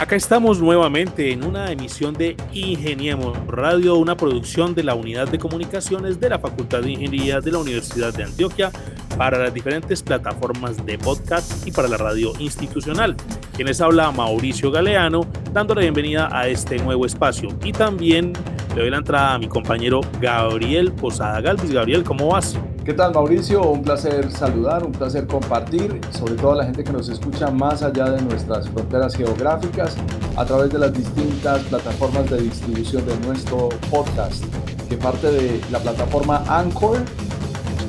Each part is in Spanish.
Acá estamos nuevamente en una emisión de Ingeniemos Radio, una producción de la Unidad de Comunicaciones de la Facultad de Ingeniería de la Universidad de Antioquia para las diferentes plataformas de podcast y para la radio institucional. Quienes habla Mauricio Galeano, dando la bienvenida a este nuevo espacio. Y también le doy la entrada a mi compañero Gabriel Posada Galvis. Gabriel, ¿cómo vas? ¿Qué tal Mauricio? Un placer saludar, un placer compartir, sobre todo a la gente que nos escucha más allá de nuestras fronteras geográficas a través de las distintas plataformas de distribución de nuestro podcast, que parte de la plataforma Anchor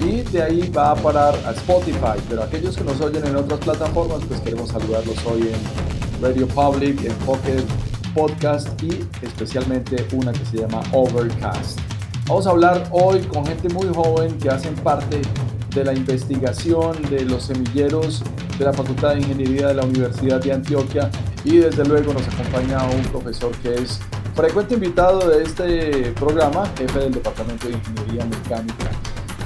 y de ahí va a parar a Spotify, pero aquellos que nos oyen en otras plataformas, pues queremos saludarlos hoy en Radio Public, en Pocket Podcast y especialmente una que se llama Overcast. Vamos a hablar hoy con gente muy joven que hacen parte de la investigación de los semilleros de la Facultad de Ingeniería de la Universidad de Antioquia y desde luego nos acompaña un profesor que es frecuente invitado de este programa, jefe del Departamento de Ingeniería Mecánica.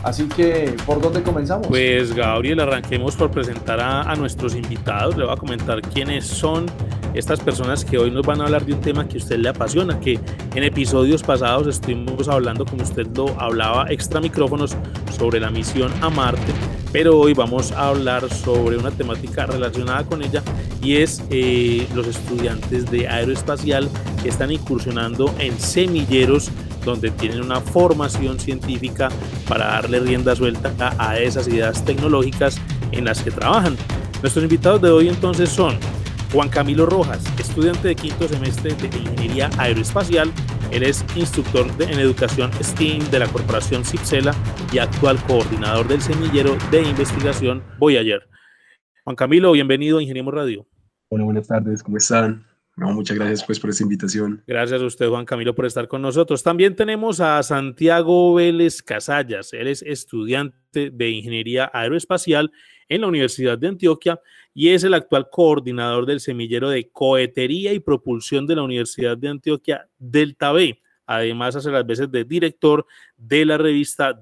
Así que, ¿por dónde comenzamos? Pues Gabriel, arranquemos por presentar a, a nuestros invitados. Le voy a comentar quiénes son estas personas que hoy nos van a hablar de un tema que a usted le apasiona, que en episodios pasados estuvimos hablando, como usted lo hablaba, extra micrófonos sobre la misión a Marte, pero hoy vamos a hablar sobre una temática relacionada con ella y es eh, los estudiantes de aeroespacial que están incursionando en semilleros donde tienen una formación científica para darle rienda suelta a esas ideas tecnológicas en las que trabajan. Nuestros invitados de hoy entonces son Juan Camilo Rojas, estudiante de quinto semestre de Ingeniería Aeroespacial. Él es instructor en educación STEAM de la corporación Cipsela y actual coordinador del semillero de investigación Voyager. Juan Camilo, bienvenido a Ingeniemos Radio. Hola, buenas tardes, ¿cómo están? muchas gracias pues por esta invitación. Gracias a usted, Juan Camilo, por estar con nosotros. También tenemos a Santiago Vélez Casallas. Él es estudiante de Ingeniería Aeroespacial en la Universidad de Antioquia y es el actual coordinador del semillero de cohetería y propulsión de la Universidad de Antioquia, Delta B. Además, hace las veces de director de la revista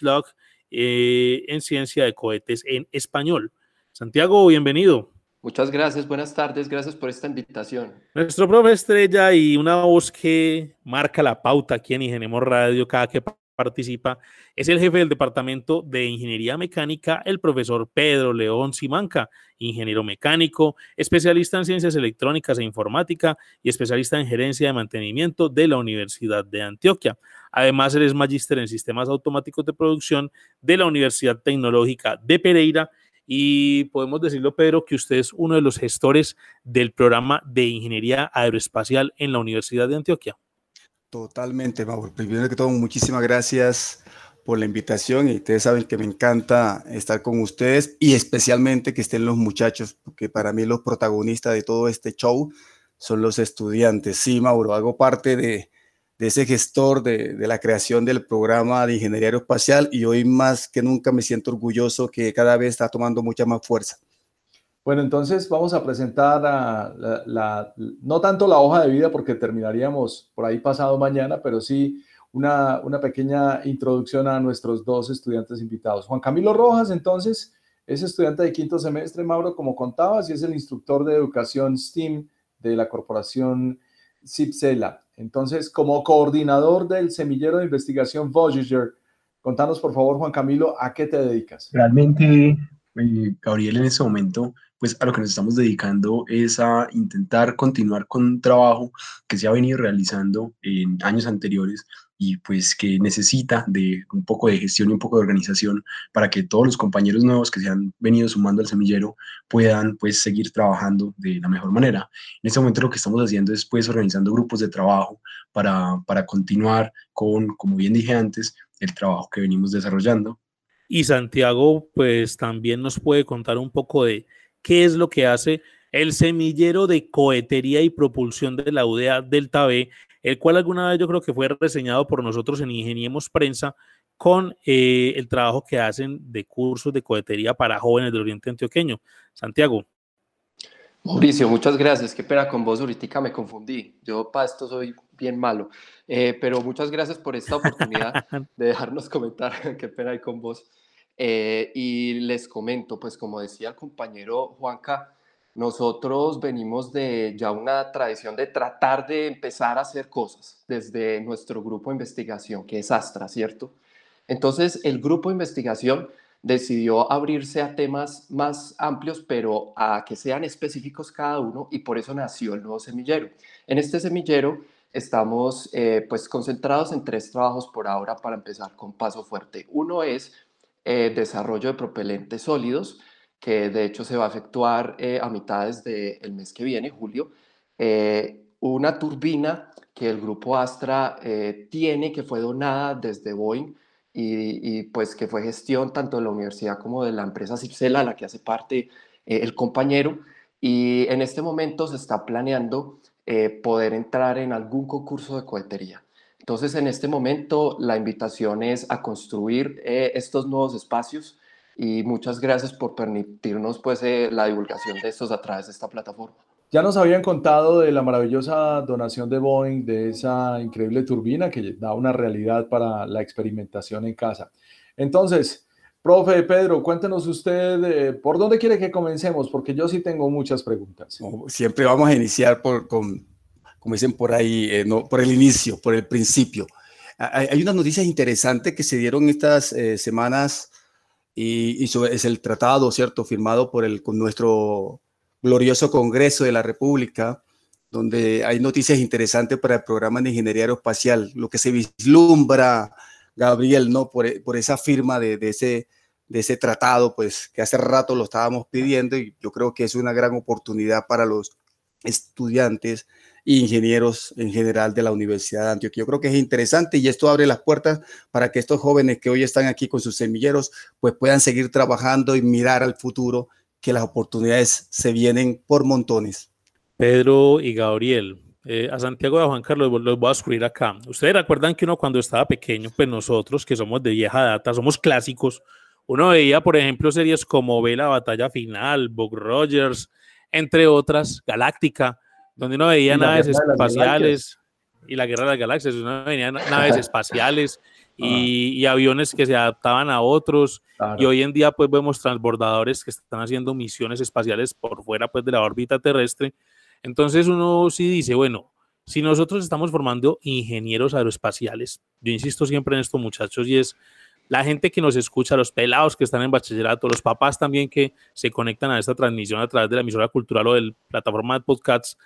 Log eh, en ciencia de cohetes en español. Santiago, bienvenido. Muchas gracias, buenas tardes, gracias por esta invitación. Nuestro profe estrella y una voz que marca la pauta aquí en Ingeniemos Radio cada que participa es el jefe del Departamento de Ingeniería Mecánica, el profesor Pedro León Simanca, ingeniero mecánico, especialista en ciencias electrónicas e informática y especialista en gerencia de mantenimiento de la Universidad de Antioquia. Además, él es magíster en sistemas automáticos de producción de la Universidad Tecnológica de Pereira y podemos decirlo, Pedro, que usted es uno de los gestores del programa de ingeniería aeroespacial en la Universidad de Antioquia. Totalmente, Mauro. Primero que todo, muchísimas gracias por la invitación y ustedes saben que me encanta estar con ustedes y especialmente que estén los muchachos, porque para mí los protagonistas de todo este show son los estudiantes. Sí, Mauro, hago parte de, ese gestor de, de, la creación del programa de ingeniería aeroespacial y hoy más que nunca me siento orgulloso que cada vez está tomando mucha más fuerza. Bueno, entonces vamos a presentar la, no tanto la hoja de vida porque terminaríamos por ahí pasado mañana, pero sí una, una pequeña introducción a nuestros dos estudiantes invitados. Juan Camilo Rojas, entonces, es estudiante de quinto semestre, Mauro, como contabas, y es el instructor de educación STEAM de la corporación CIPSELA. Entonces, como coordinador del semillero de investigación Voyager, contanos por favor, Juan Camilo, ¿a qué te dedicas? Realmente, eh, Gabriel, en ese momento pues a lo que nos estamos dedicando es a intentar continuar con un trabajo que se ha venido realizando en años anteriores y pues que necesita de un poco de gestión y un poco de organización para que todos los compañeros nuevos que se han venido sumando al semillero puedan pues seguir trabajando de la mejor manera. En este momento lo que estamos haciendo es pues organizando grupos de trabajo para, para continuar con, como bien dije antes, el trabajo que venimos desarrollando. Y Santiago pues también nos puede contar un poco de qué es lo que hace el semillero de cohetería y propulsión de la UDA Delta B, el cual alguna vez yo creo que fue reseñado por nosotros en Ingeniemos Prensa, con eh, el trabajo que hacen de cursos de cohetería para jóvenes del Oriente Antioqueño. Santiago. Mauricio, muchas gracias. Qué pena con vos, ahorita me confundí. Yo para esto soy bien malo. Eh, pero muchas gracias por esta oportunidad de dejarnos comentar. Qué pena hay con vos. Eh, y les comento, pues como decía el compañero Juanca, nosotros venimos de ya una tradición de tratar de empezar a hacer cosas desde nuestro grupo de investigación, que es Astra, ¿cierto? Entonces, el grupo de investigación decidió abrirse a temas más amplios, pero a que sean específicos cada uno, y por eso nació el nuevo semillero. En este semillero estamos eh, pues concentrados en tres trabajos por ahora para empezar con paso fuerte. Uno es eh, desarrollo de propelentes sólidos, que de hecho se va a efectuar eh, a mitades del mes que viene, julio. Eh, una turbina que el grupo Astra tiene, que fue donada desde Boeing y, pues que fue gestión tanto de la universidad como de la empresa Cipsela, a la que hace parte el compañero. Y en este momento se está planeando poder entrar en algún concurso de cohetería. Entonces, en este momento, la invitación es a construir eh, estos nuevos espacios y muchas gracias por permitirnos pues, eh, la divulgación de estos a través de esta plataforma. Ya nos habían contado de la maravillosa donación de Boeing, de esa increíble turbina que da una realidad para la experimentación en casa. Entonces, profe Pedro, cuéntenos usted eh, por dónde quiere que comencemos, porque yo sí tengo muchas preguntas. Siempre vamos a iniciar por, con, como dicen por ahí, eh, no, por el inicio, por el principio. Hay, unas noticias interesantes que se dieron estas eh, semanas y, es el tratado, ¿cierto?, firmado por el, con nuestro glorioso Congreso de la República, donde hay noticias interesantes para el programa de ingeniería aeroespacial, lo que se vislumbra, Gabriel, ¿no?, por, por esa firma de, de ese de ese tratado, pues que hace rato lo estábamos pidiendo y yo creo que es una gran oportunidad para los estudiantes ingenieros en general de la Universidad de Antioquia. Yo creo que es interesante y esto abre las puertas para que estos jóvenes que hoy están aquí con sus semilleros pues puedan seguir trabajando y mirar al futuro que las oportunidades se vienen por montones. Pedro y Gabriel, eh, a Santiago a Juan Carlos los voy a escribir acá. Ustedes recuerdan que uno cuando estaba pequeño, pues nosotros que somos de vieja data, somos clásicos, uno veía, por ejemplo, series como Ve la batalla final, Buck Rogers, entre otras, Galáctica, donde uno veía naves espaciales y la guerra de las galaxias, uno veía naves espaciales y, aviones que se adaptaban a otros. Y hoy en día pues vemos transbordadores que están haciendo misiones espaciales por fuera pues de la órbita terrestre. Entonces uno sí dice, bueno, si nosotros estamos formando ingenieros aeroespaciales, yo insisto siempre en esto muchachos y es la gente que nos escucha, los pelados que están en bachillerato, los papás también que se conectan a esta transmisión a través de la emisora cultural o de la plataforma de podcasts,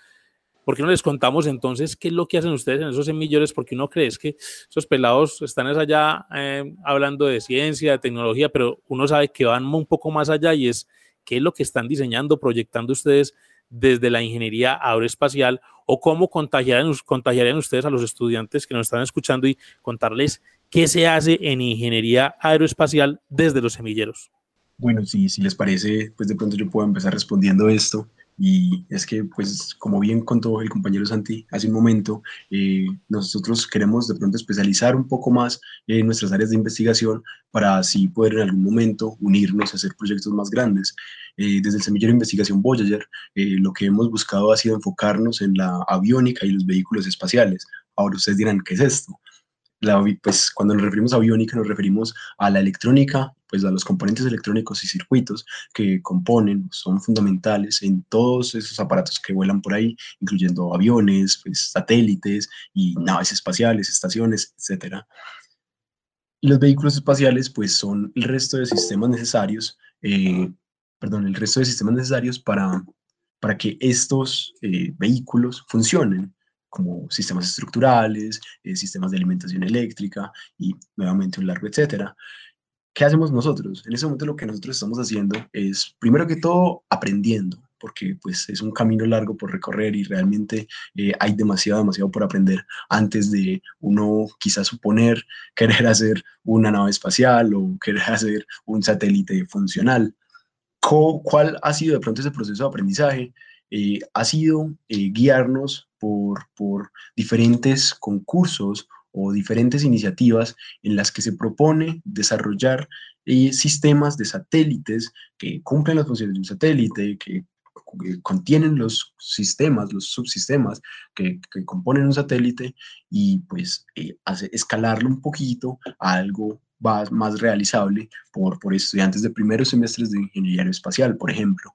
¿Por qué no les contamos entonces qué es lo que hacen ustedes en esos semilleros? Porque uno cree que esos pelados están allá eh, hablando de ciencia, de tecnología, pero uno sabe que van un poco más allá y es qué es lo que están diseñando, proyectando ustedes desde la ingeniería aeroespacial o cómo contagiarían, ustedes a los estudiantes que nos están escuchando y contarles qué se hace en ingeniería aeroespacial desde los semilleros. Bueno, si, si les parece, pues de pronto yo puedo empezar respondiendo esto. Y es que, pues, como bien contó el compañero Santi hace un momento, eh, nosotros queremos de pronto especializar un poco más en nuestras áreas de investigación para así poder en algún momento unirnos a hacer proyectos más grandes. Eh, desde el semillero de investigación Voyager, eh, lo que hemos buscado ha sido enfocarnos en la aviónica y los vehículos espaciales. Ahora ustedes dirán, ¿qué es esto? Pues cuando nos referimos a aviónica nos referimos a la electrónica, pues a los componentes electrónicos y circuitos que componen, son fundamentales en todos esos aparatos que vuelan por ahí, incluyendo aviones, pues, satélites y naves espaciales, estaciones, etc. Y los vehículos espaciales pues son el resto de sistemas necesarios, eh, perdón, el resto de sistemas necesarios para, para que estos eh, vehículos funcionen como sistemas estructurales, eh, sistemas de alimentación eléctrica y nuevamente un largo etcétera. ¿Qué hacemos nosotros? En ese momento lo que nosotros estamos haciendo es, primero que todo, aprendiendo, porque pues es un camino largo por recorrer y realmente eh, hay demasiado, demasiado por aprender antes de uno quizás suponer querer hacer una nave espacial o querer hacer un satélite funcional. ¿Cuál ha sido de pronto ese proceso de aprendizaje? Eh, ha sido guiarnos por, diferentes concursos o diferentes iniciativas en las que se propone desarrollar eh, sistemas de satélites que cumplen las funciones de un satélite, que, contienen los sistemas, los subsistemas que, componen un satélite y pues eh, hace, escalarlo un poquito a algo más, más realizable por, por estudiantes de primeros semestres de ingeniería espacial, por ejemplo.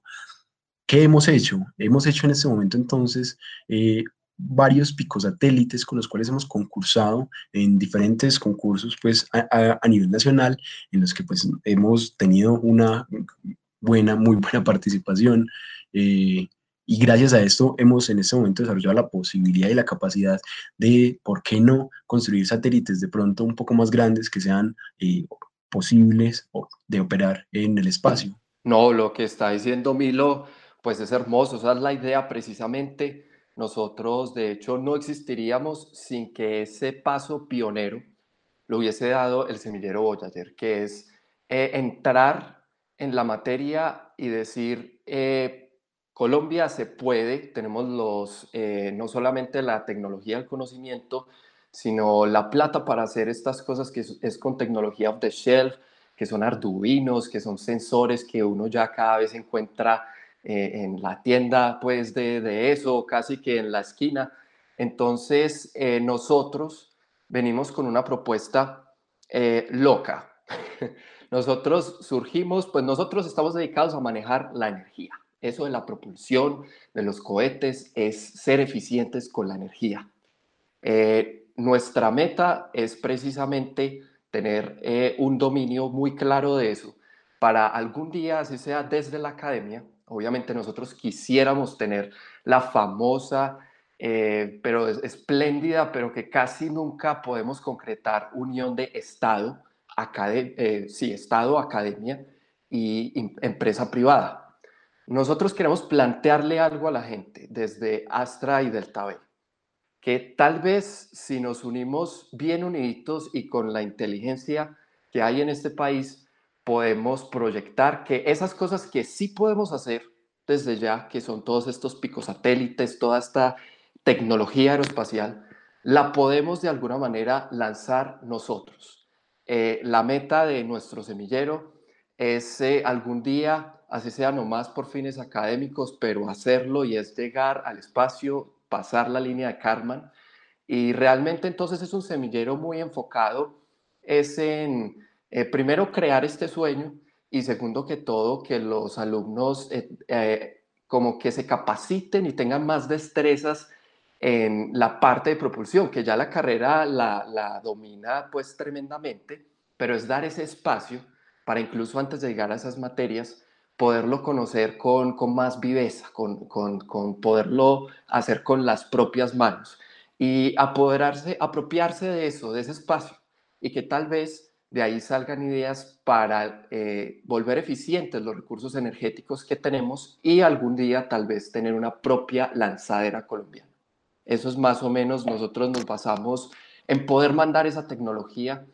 ¿Qué hemos hecho? Hemos hecho en este momento entonces eh, varios picosatélites con los cuales hemos concursado en diferentes concursos pues a, nivel nacional en los que pues hemos tenido una buena, muy buena participación eh, y gracias a esto hemos en este momento desarrollado la posibilidad y la capacidad de, ¿por qué no?, construir satélites de pronto un poco más grandes que sean eh, posibles de operar en el espacio. No, lo que está diciendo Milo, pues es hermoso, esa es la idea precisamente nosotros, de hecho, no existiríamos sin que ese paso pionero lo hubiese dado el semillero Voyager, que es eh, entrar en la materia y decir, eh, Colombia se puede, tenemos los, eh, no solamente la tecnología del conocimiento, sino la plata para hacer estas cosas que es, con tecnología off the shelf, que son arduinos, que son sensores que uno ya cada vez encuentra eh, en la tienda pues de, eso, casi que en la esquina. Entonces eh, nosotros venimos con una propuesta eh, loca. nosotros surgimos, pues nosotros estamos dedicados a manejar la energía. Eso de la propulsión de los cohetes es ser eficientes con la energía. nuestra meta es precisamente tener un dominio muy claro de eso para algún día, así sea desde la academia, Obviamente nosotros quisiéramos tener la famosa, eh, pero espléndida, pero que casi nunca podemos concretar unión de Estado, eh, sí, Estado, academia y empresa privada. Nosotros queremos plantearle algo a la gente desde Astra y Delta B, que tal vez si nos unimos bien uniditos y con la inteligencia que hay en este país, podemos proyectar que esas cosas que sí podemos hacer desde ya, que son todos estos picos satélites, toda esta tecnología aeroespacial, la podemos de alguna manera lanzar nosotros. Eh, la meta de nuestro semillero es eh, algún día, así sea nomás por fines académicos, pero hacerlo y es llegar al espacio, pasar la línea de Karman. Y realmente entonces es un semillero muy enfocado, es en eh, primero, crear este sueño y segundo que todo, que los alumnos eh, eh, como que se capaciten y tengan más destrezas en la parte de propulsión, que ya la carrera la, domina pues tremendamente, pero es dar ese espacio para incluso antes de llegar a esas materias, poderlo conocer con, con más viveza, con, con, con, poderlo hacer con las propias manos y apoderarse, apropiarse de eso, de ese espacio, y que tal vez de ahí salgan ideas para eh, volver eficientes los recursos energéticos que tenemos y algún día tal vez tener una propia lanzadera colombiana. Eso es más o menos, nosotros nos basamos en poder mandar esa tecnología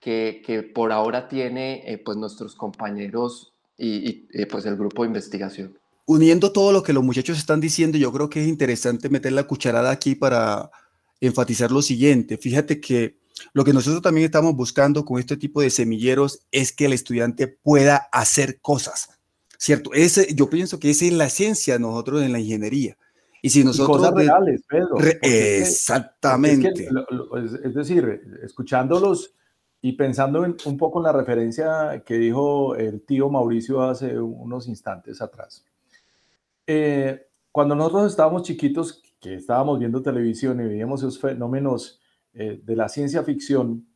que, que por ahora tiene eh, pues nuestros compañeros y, y pues el grupo de investigación. Uniendo todo lo que los muchachos están diciendo, yo creo que es interesante meter la cucharada aquí para enfatizar lo siguiente. Fíjate que lo que nosotros también estamos buscando con este tipo de semilleros es que el estudiante pueda hacer cosas, ¿cierto? Ese, yo pienso que esa es la esencia de nosotros en la ingeniería. Y si nosotros... cosas reales, Pedro. exactamente. Es, decir, escuchándolos y pensando un poco en la referencia que dijo el tío Mauricio hace unos instantes atrás. Eh, cuando nosotros estábamos chiquitos, que estábamos viendo televisión y veíamos esos fenómenos eh, de la ciencia ficción,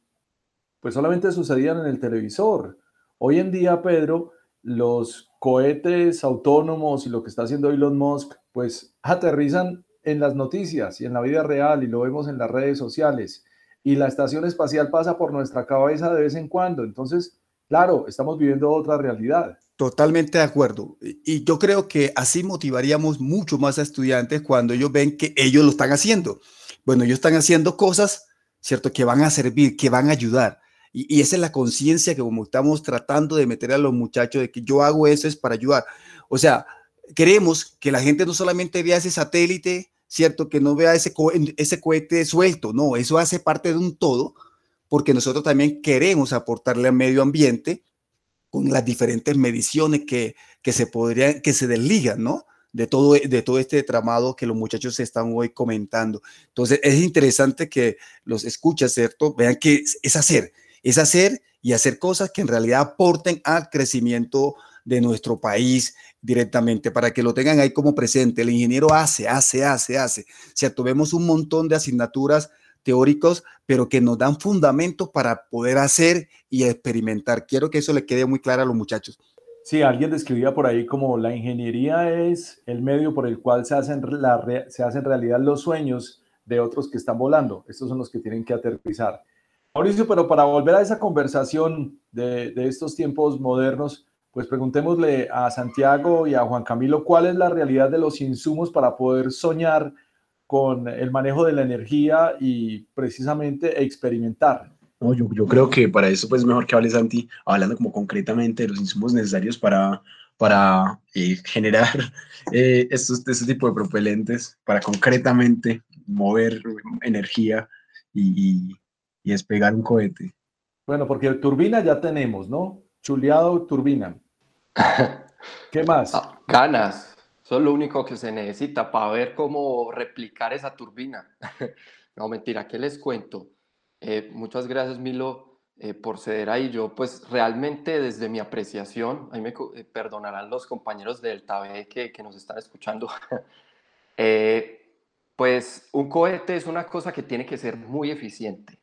pues solamente sucedían en el televisor. Hoy en día, Pedro, los cohetes autónomos y lo que está haciendo Elon Musk, pues aterrizan en las noticias y en la vida real y lo vemos en las redes sociales. Y la estación espacial pasa por nuestra cabeza de vez en cuando. Entonces, claro, estamos viviendo otra realidad. Totalmente de acuerdo. Y yo creo que así motivaríamos mucho más a estudiantes cuando ellos ven que ellos lo están haciendo. Bueno, ellos están haciendo cosas ¿cierto? Que van a servir, que van a ayudar. Y, esa es la conciencia que como estamos tratando de meter a los muchachos de que yo hago eso es para ayudar. O sea, queremos que la gente no solamente vea ese satélite ¿cierto? Que no vea ese, ese cohete suelto, no, eso hace parte de un todo, porque nosotros también queremos aportarle al medio ambiente con las diferentes mediciones que, que se podrían, que se desligan, ¿no? De todo, de todo este tramado que los muchachos están hoy comentando. Entonces, es interesante que los escuchas, ¿cierto? Vean que es hacer, es hacer y hacer cosas que en realidad aporten al crecimiento de nuestro país directamente, para que lo tengan ahí como presente. El ingeniero hace, hace, hace, hace. O vemos un montón de asignaturas teóricos, pero que nos dan fundamentos para poder hacer y experimentar. Quiero que eso le quede muy claro a los muchachos. Sí, alguien describía por ahí como la ingeniería es el medio por el cual se hacen, se hacen realidad los sueños de otros que están volando. Estos son los que tienen que aterrizar. Mauricio, pero para volver a esa conversación de, de estos tiempos modernos, pues preguntémosle a Santiago y a Juan Camilo cuál es la realidad de los insumos para poder soñar con el manejo de la energía y precisamente experimentar. No, yo, yo creo que para eso pues mejor que hable Santi, hablando como concretamente de los insumos necesarios para, para eh, generar eh, estos, este tipo de propelentes, para concretamente mover energía y, y, despegar un cohete. Bueno, porque turbina ya tenemos, ¿no? Chuleado turbina. ¿Qué más? Ah, ganas. Eso es lo único que se necesita para ver cómo replicar esa turbina. no, mentira, ¿qué les cuento? Eh, muchas gracias, Milo, eh, por ceder ahí. Yo, pues, realmente desde mi apreciación, ahí me eh, perdonarán los compañeros del TABE que, que nos están escuchando, pues un cohete es una cosa que tiene que ser muy eficiente,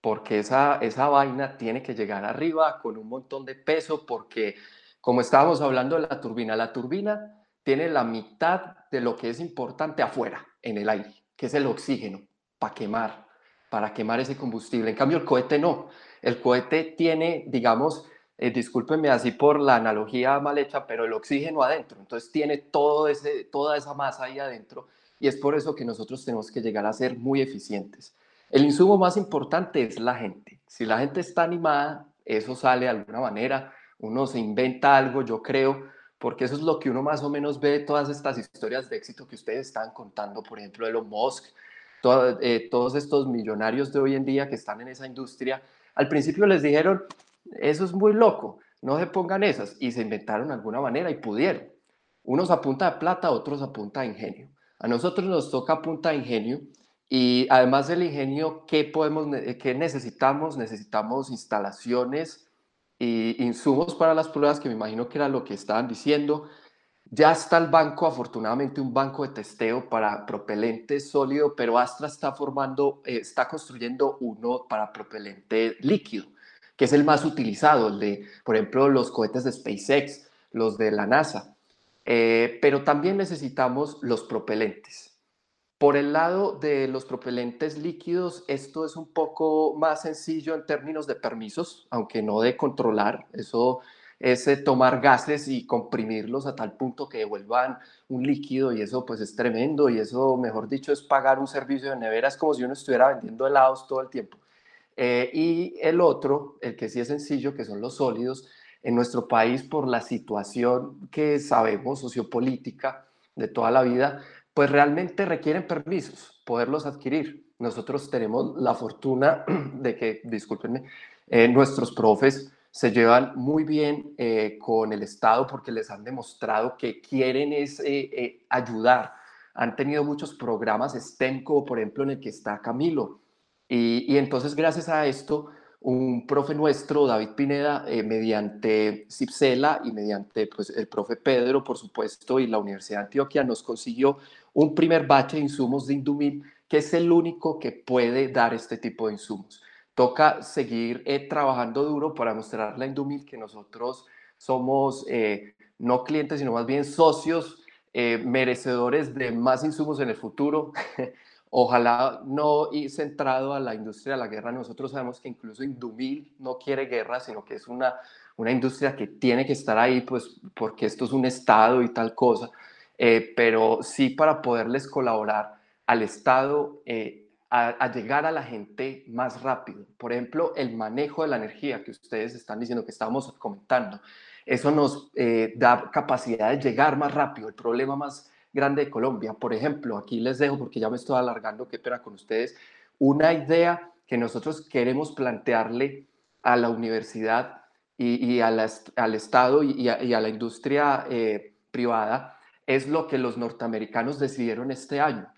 porque esa, esa vaina tiene que llegar arriba con un montón de peso, porque como estábamos hablando de la turbina, la turbina tiene la mitad de lo que es importante afuera, en el aire, que es el oxígeno, para quemar, para quemar ese combustible. En cambio, el cohete no. El cohete tiene, digamos, eh, discúlpenme así por la analogía mal hecha, pero el oxígeno adentro. Entonces tiene todo ese, toda esa masa ahí adentro y es por eso que nosotros tenemos que llegar a ser muy eficientes. El insumo más importante es la gente. Si la gente está animada, eso sale de alguna manera, uno se inventa algo, yo creo, porque eso es lo que uno más o menos ve de todas estas historias de éxito que ustedes están contando, por ejemplo, Elon Musk, eh, todos estos millonarios de hoy en día que están en esa industria. Al principio les dijeron, eso es muy loco, no se pongan esas, y se inventaron de alguna manera y pudieron. Unos a punta de plata, otros a punta de ingenio. A nosotros nos toca a punta de ingenio y además del ingenio, ¿qué, podemos, qué necesitamos? Necesitamos instalaciones y insumos para las pruebas, que me imagino que era lo que estaban diciendo. Ya está el banco, afortunadamente, un banco de testeo para propelente sólido, pero Astra está formando, eh, está construyendo uno para propelente líquido, que es el más utilizado, el de, por ejemplo, los cohetes de SpaceX, los de la NASA. Eh, pero también necesitamos los propelentes. Por el lado de los propelentes líquidos, esto es un poco más sencillo en términos de permisos, aunque no de controlar. Eso es eh, tomar gases y comprimirlos a tal punto que devuelvan un líquido y eso pues es tremendo y eso, mejor dicho, es pagar un servicio de nevera, es como si uno estuviera vendiendo helados todo el tiempo. Eh, y el otro, el que sí es sencillo, que son los sólidos, en nuestro país por la situación que sabemos sociopolítica de toda la vida, pues realmente requieren permisos, poderlos adquirir. Nosotros tenemos la fortuna de que, discúlpenme, eh, nuestros profes se llevan muy bien eh, con el Estado porque les han demostrado que quieren es, eh, ayudar. Han tenido muchos programas STEM, como por ejemplo en el que está Camilo. Y, y entonces gracias a esto, un profe nuestro, David Pineda, mediante CIPSELA y mediante pues, el profe Pedro, por supuesto, y la Universidad de Antioquia, nos consiguió un primer bache de insumos de Indumil, que es el único que puede dar este tipo de insumos. Toca seguir eh, trabajando duro para mostrarle a Indumil que nosotros somos eh, no clientes, sino más bien socios eh, merecedores de más insumos en el futuro. Ojalá no y centrado a la industria de la guerra. Nosotros sabemos que incluso Indumil no quiere guerra, sino que es una, una industria que tiene que estar ahí, pues porque esto es un Estado y tal cosa. Eh, pero sí para poderles colaborar al Estado eh, a, llegar a la gente más rápido. Por ejemplo, el manejo de la energía que ustedes están diciendo que estábamos comentando. Eso nos eh, da capacidad de llegar más rápido. El problema más grande de Colombia. Por ejemplo, aquí les dejo, porque ya me estoy alargando, qué pena con ustedes, una idea que nosotros queremos plantearle a la universidad y, al Estado y a, la industria eh, privada es lo que los norteamericanos decidieron este año.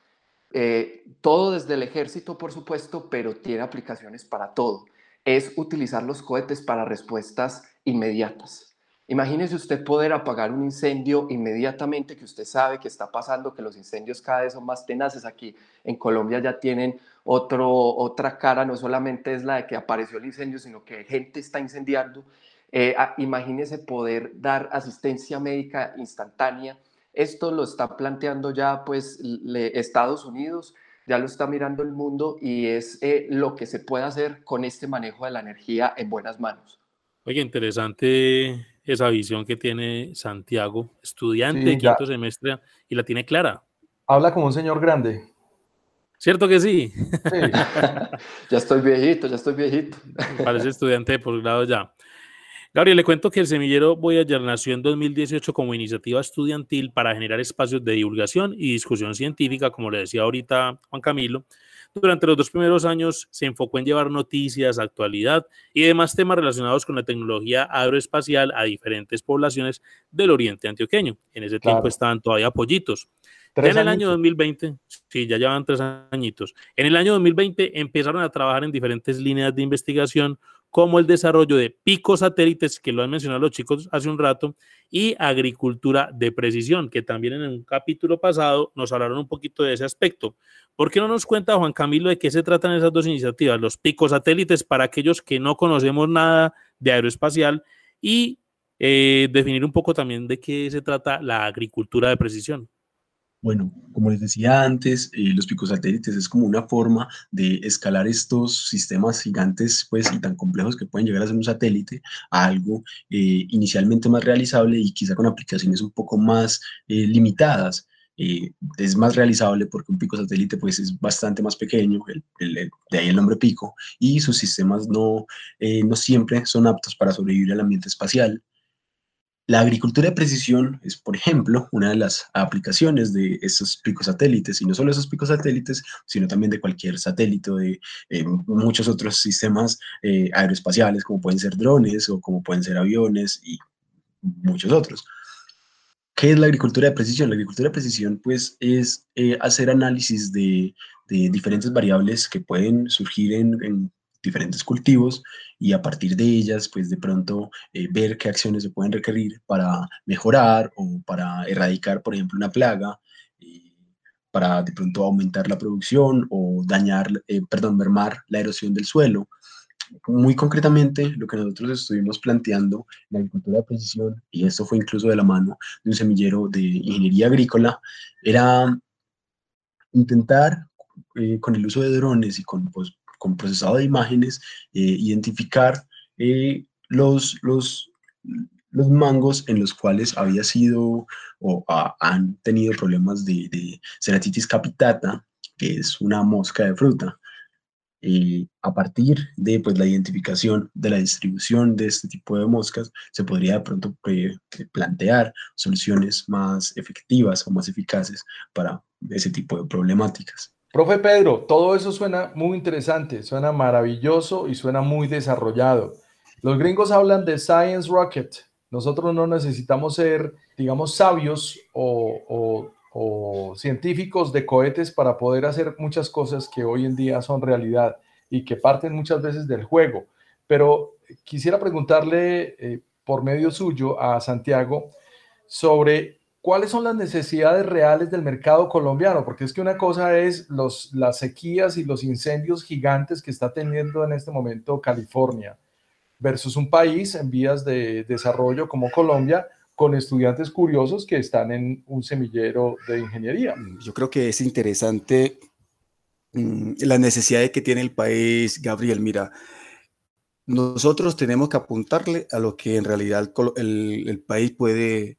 Eh, todo desde el ejército, por supuesto, pero tiene aplicaciones para todo. Es utilizar los cohetes para respuestas inmediatas. Imagínese usted poder apagar un incendio inmediatamente que usted sabe que está pasando, que los incendios cada vez son más tenaces. Aquí en Colombia ya tienen otro, otra cara, no solamente es la de que apareció el incendio, sino que gente está incendiando. Eh, imagínese poder dar asistencia médica instantánea. Esto lo está planteando ya pues Estados Unidos, ya lo está mirando el mundo y es eh, lo que se puede hacer con este manejo de la energía en buenas manos. Oye, interesante esa visión que tiene Santiago, estudiante de quinto semestre, y la tiene clara. Habla como un señor grande. ¿Cierto que sí? ya estoy viejito, ya estoy viejito. Parece estudiante de posgrado ya. Gabriel, le cuento que el semillero Voyager nació en 2018 como iniciativa estudiantil para generar espacios de divulgación y discusión científica, como le decía ahorita Juan Camilo, durante los dos primeros años se enfocó en llevar noticias, actualidad y demás temas relacionados con la tecnología aeroespacial a diferentes poblaciones del oriente antioqueño. En ese tiempo estaban todavía pollitos. Ya en el año 2020, sí, ya llevan tres añitos. En el año 2020 empezaron a trabajar en diferentes líneas de investigación como el desarrollo de picos satélites, que lo han mencionado los chicos hace un rato, y agricultura de precisión, que también en un capítulo pasado nos hablaron un poquito de ese aspecto. ¿Por qué no nos cuenta Juan Camilo de qué se tratan esas dos iniciativas? Los picos satélites para aquellos que no conocemos nada de aeroespacial y eh, definir un poco también de qué se trata la agricultura de precisión. Bueno, como les decía antes, eh, los picos satélites es como una forma de escalar estos sistemas gigantes pues, y tan complejos que pueden llegar a ser un satélite a algo eh, inicialmente más realizable y quizá con aplicaciones un poco más eh, limitadas. es más realizable porque un pico satélite pues, es bastante más pequeño, de ahí el nombre pico, y sus sistemas no, no siempre son aptos para sobrevivir al ambiente espacial. La agricultura de precisión es, por ejemplo, una de las aplicaciones de esos picos satélites, y no solo esos picos satélites, sino también de cualquier satélite o de eh, muchos otros sistemas eh, aeroespaciales, como pueden ser drones o como pueden ser aviones y muchos otros. ¿Qué es la agricultura de precisión? La agricultura de precisión, pues, es eh, hacer análisis de, diferentes variables que pueden surgir en diferentes cultivos y a partir de ellas, pues de pronto eh, ver qué acciones se pueden requerir para mejorar o para erradicar, por ejemplo, una plaga, eh, para de pronto aumentar la producción o dañar, eh, perdón, mermar la erosión del suelo. Muy concretamente, lo que nosotros estuvimos planteando en la agricultura de precisión, y esto fue incluso de la mano de un semillero de ingeniería agrícola, era intentar con el uso de drones y con pues, con procesado de imágenes, eh, identificar eh, los, los, los mangos en los cuales había sido o han tenido problemas de, de ceratitis capitata, que es una mosca de fruta. y a partir de pues, la identificación de la distribución de este tipo de moscas, se podría de pronto eh, plantear soluciones más efectivas o más eficaces para ese tipo de problemáticas. Profe Pedro, todo eso suena muy interesante, suena maravilloso y suena muy desarrollado. Los gringos hablan de Science Rocket. Nosotros no necesitamos ser, digamos, sabios o, científicos de cohetes para poder hacer muchas cosas que hoy en día son realidad y que parten muchas veces del juego. Pero quisiera preguntarle eh, por medio suyo a Santiago sobre ¿cuáles son las necesidades reales del mercado colombiano? Porque es que una cosa es los, las sequías y los incendios gigantes que está teniendo en este momento California versus un país en vías de desarrollo como Colombia con estudiantes curiosos que están en un semillero de ingeniería. Yo creo que es interesante mm, la necesidad que tiene el país, Gabriel. Mira, nosotros tenemos que apuntarle a lo que en realidad el, el país puede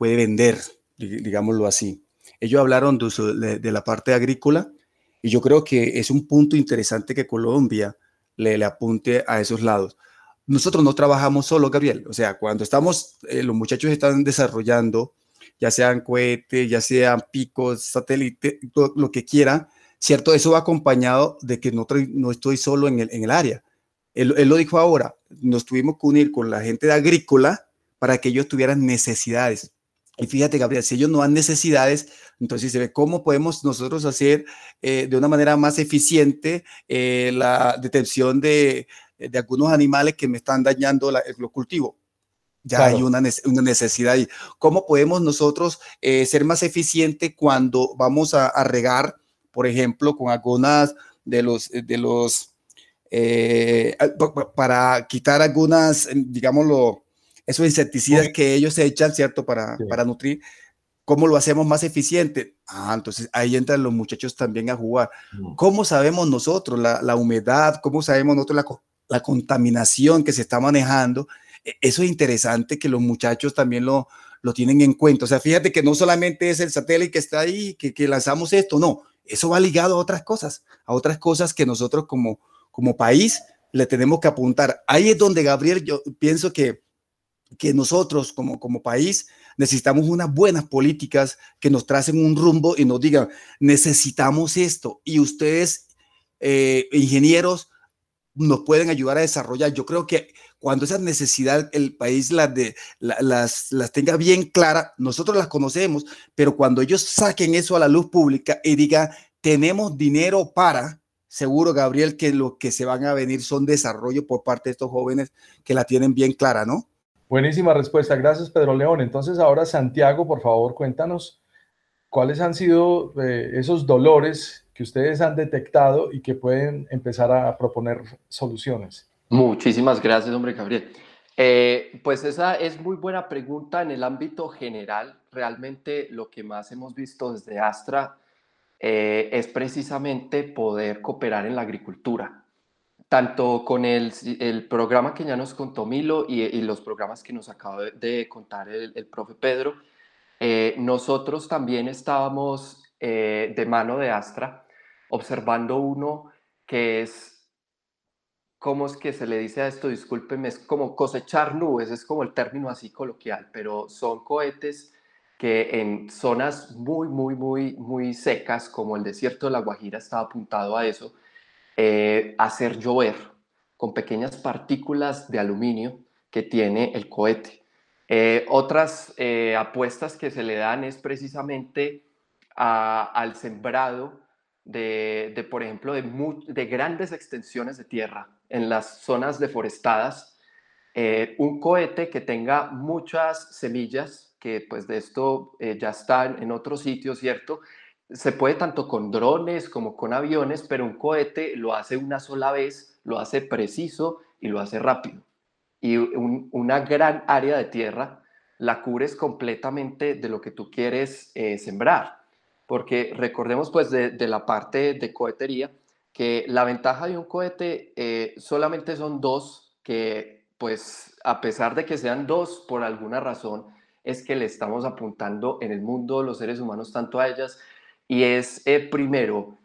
puede vender, digámoslo así. Ellos hablaron de, la parte agrícola y yo creo que es un punto interesante que Colombia le, apunte a esos lados. Nosotros no trabajamos solo, Gabriel. O sea, cuando estamos, eh, los muchachos están desarrollando ya sean cohetes, ya sean picos, satélites, lo, que quiera, ¿cierto? Eso va acompañado de que no, estoy solo en el, en el área. Él, él, lo dijo ahora, nos tuvimos que unir con la gente de agrícola para que ellos tuvieran necesidades. Y fíjate, Gabriel, si ellos no dan necesidades, entonces se ve cómo podemos nosotros hacer eh, de una manera más eficiente eh, la detención de, de, algunos animales que me están dañando la, los cultivos. Ya hay una, una, necesidad ahí. ¿Cómo podemos nosotros eh, ser más eficientes cuando vamos a, a, regar, por ejemplo, con algunas de los, de los para quitar algunas, digámoslo, esos insecticidas que ellos se echan, ¿cierto? Para, para nutrir. ¿Cómo lo hacemos más eficiente? Ah, entonces ahí entran los muchachos también a jugar. Mm. ¿Cómo sabemos nosotros la, la humedad? ¿Cómo sabemos nosotros la, la, contaminación que se está manejando? E, eso es interesante que los muchachos también lo, lo tienen en cuenta. O sea, fíjate que no solamente es el satélite que está ahí, que, que lanzamos esto, no, eso va ligado a otras cosas, a otras cosas que nosotros como, como país le tenemos que apuntar. Ahí es donde, Gabriel, yo pienso que que nosotros como, como país necesitamos unas buenas políticas que nos tracen un rumbo y nos digan, necesitamos esto y ustedes, eh, ingenieros, nos pueden ayudar a desarrollar. Yo creo que cuando esa necesidad el país las, de, las, las tenga bien clara, nosotros las conocemos, pero cuando ellos saquen eso a la luz pública y digan, tenemos dinero para, seguro, Gabriel, que lo que se van a venir son desarrollo por parte de estos jóvenes que la tienen bien clara, ¿no? Buenísima respuesta, gracias Pedro León. Entonces ahora Santiago, por favor, cuéntanos cuáles han sido eh, esos dolores que ustedes han detectado y que pueden empezar a proponer soluciones. Muchísimas gracias, hombre Gabriel. Eh, pues esa es muy buena pregunta en el ámbito general. Realmente lo que más hemos visto desde Astra eh, es precisamente poder cooperar en la agricultura tanto con el, programa que ya nos contó Milo y, los programas que nos acaba de, contar el, el, profe Pedro, eh, nosotros también estábamos eh, de mano de Astra observando uno que es, ¿cómo es que se le dice a esto? Discúlpeme, es como cosechar nubes, es como el término así coloquial, pero son cohetes que en zonas muy, muy, muy, muy secas, como el desierto de La Guajira, estaba apuntado a eso eh, hacer llover con pequeñas partículas de aluminio que tiene el cohete. Eh, otras eh, apuestas que se le dan es precisamente al sembrado de, por ejemplo, de, de, grandes extensiones de tierra en las zonas deforestadas. un cohete que tenga muchas semillas, que pues de esto ya están en otros sitios, ¿cierto? Se puede tanto con drones como con aviones, pero un cohete lo hace una sola vez, lo hace preciso y lo hace rápido. Y una gran área de tierra la cubres completamente de lo que tú quieres eh, sembrar. Porque recordemos pues de, la parte de cohetería que la ventaja de un cohete eh, solamente son dos que pues a pesar de que sean dos por alguna razón es que le estamos apuntando en el mundo los seres humanos tanto a ellas y es eh, primero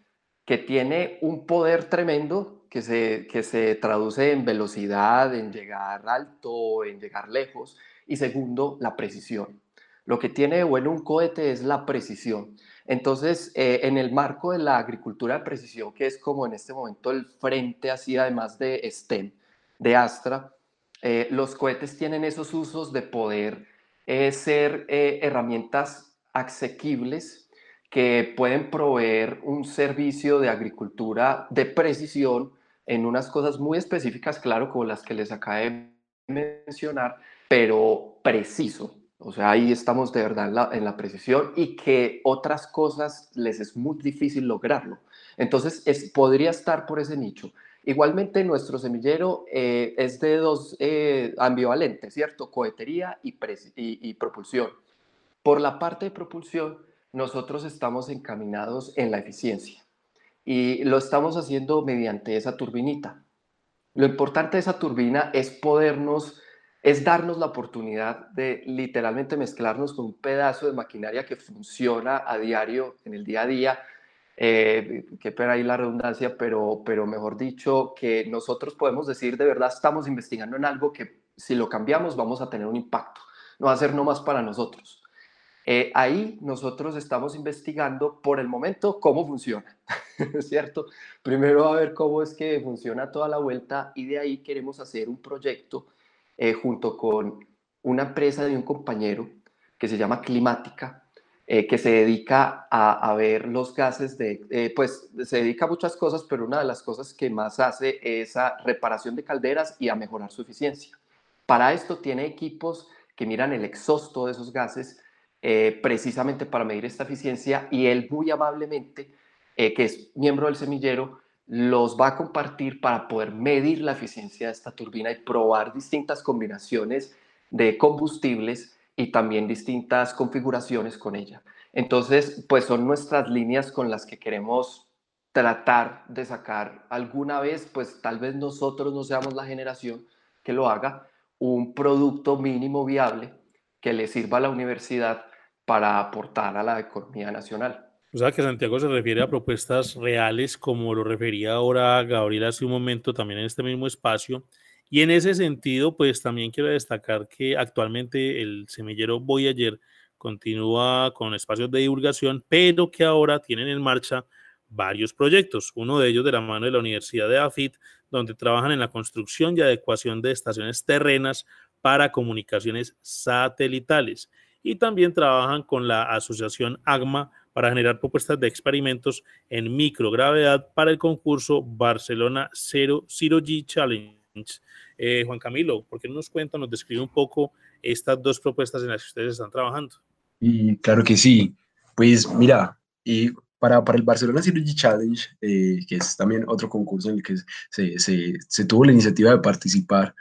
que tiene un poder tremendo que se, que se traduce en velocidad, en llegar alto, en llegar lejos, y segundo, la precisión. Lo que tiene de bueno un cohete es la precisión. Entonces, eh, en el marco de la agricultura de precisión, que es como en este momento el frente así, además de STEM, de Astra, eh, los cohetes tienen esos usos de poder ser herramientas asequibles que pueden proveer un servicio de agricultura de precisión en unas cosas muy específicas, claro, como las que les acabé de mencionar, pero preciso. O sea, ahí estamos de verdad en la, precisión y que otras cosas les es muy difícil lograrlo. Entonces, es, podría estar por ese nicho. Igualmente, nuestro semillero eh, es de dos eh, ambivalentes, ¿cierto? Cohetería y, y propulsión. Por la parte de propulsión, nosotros estamos encaminados en la eficiencia y lo estamos haciendo mediante esa turbinita. Lo importante de esa turbina es podernos, es darnos la oportunidad de literalmente mezclarnos con un pedazo de maquinaria que funciona a diario, en el día a día. Eh, qué pena ahí la redundancia, pero, pero mejor dicho, que nosotros podemos decir de verdad estamos investigando en algo que si lo cambiamos vamos a tener un impacto. No va a ser nomás para nosotros. Eh, ahí nosotros estamos investigando por el momento cómo funciona, ¿cierto? Primero a ver cómo es que funciona toda la vuelta y de ahí queremos hacer un proyecto eh, junto con una empresa de un compañero que se llama Climática, eh, que se dedica a, ver los gases de, pues se dedica a muchas cosas, pero una de las cosas que más hace es a reparación de calderas y a mejorar su eficiencia. Para esto tiene equipos que miran el exhausto de esos gases eh, precisamente para medir esta eficiencia y él muy amablemente, eh, que es miembro del semillero, los va a compartir para poder medir la eficiencia de esta turbina y probar distintas combinaciones de combustibles y también distintas configuraciones con ella. Entonces, pues son nuestras líneas con las que queremos tratar de sacar alguna vez, pues tal vez nosotros no seamos la generación que lo haga, un producto mínimo viable que le sirva a la universidad para aportar a la economía nacional. O sea que Santiago se refiere a propuestas reales, como lo refería ahora Gabriel hace un momento también en este mismo espacio. Y en ese sentido, pues también quiero destacar que actualmente el semillero Voyager continúa con espacios de divulgación, pero que ahora tienen en marcha varios proyectos, uno de ellos de la mano de la Universidad de AFIT, donde trabajan en la construcción y adecuación de estaciones terrenas para comunicaciones satelitales. Y también trabajan con la asociación AGMA para generar propuestas de experimentos en microgravedad para el concurso Barcelona Zero, Zero G Challenge. Eh, Juan Camilo, ¿por qué no nos cuenta, nos describe un poco estas dos propuestas en las que ustedes están trabajando? Y claro que sí. Pues mira, y para, para el Barcelona Synergy Challenge, eh, que es también otro concurso en el que se, se tuvo la iniciativa de participar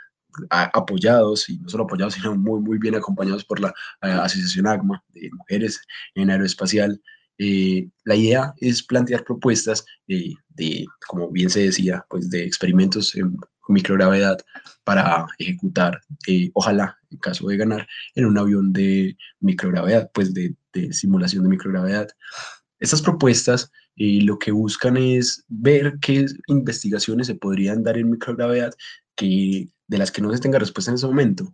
apoyados, y no solo apoyados, sino muy, muy bien acompañados por la eh, Asociación AGMA de Mujeres en Aeroespacial. Eh, la idea es plantear propuestas de, como bien se decía, pues de experimentos en microgravedad para ejecutar, ojalá, en caso de ganar, en un avión de microgravedad, pues de, de simulación de microgravedad. Estas propuestas eh, lo que buscan es ver qué investigaciones se podrían dar en microgravedad que, de las que no se tenga respuesta en ese momento.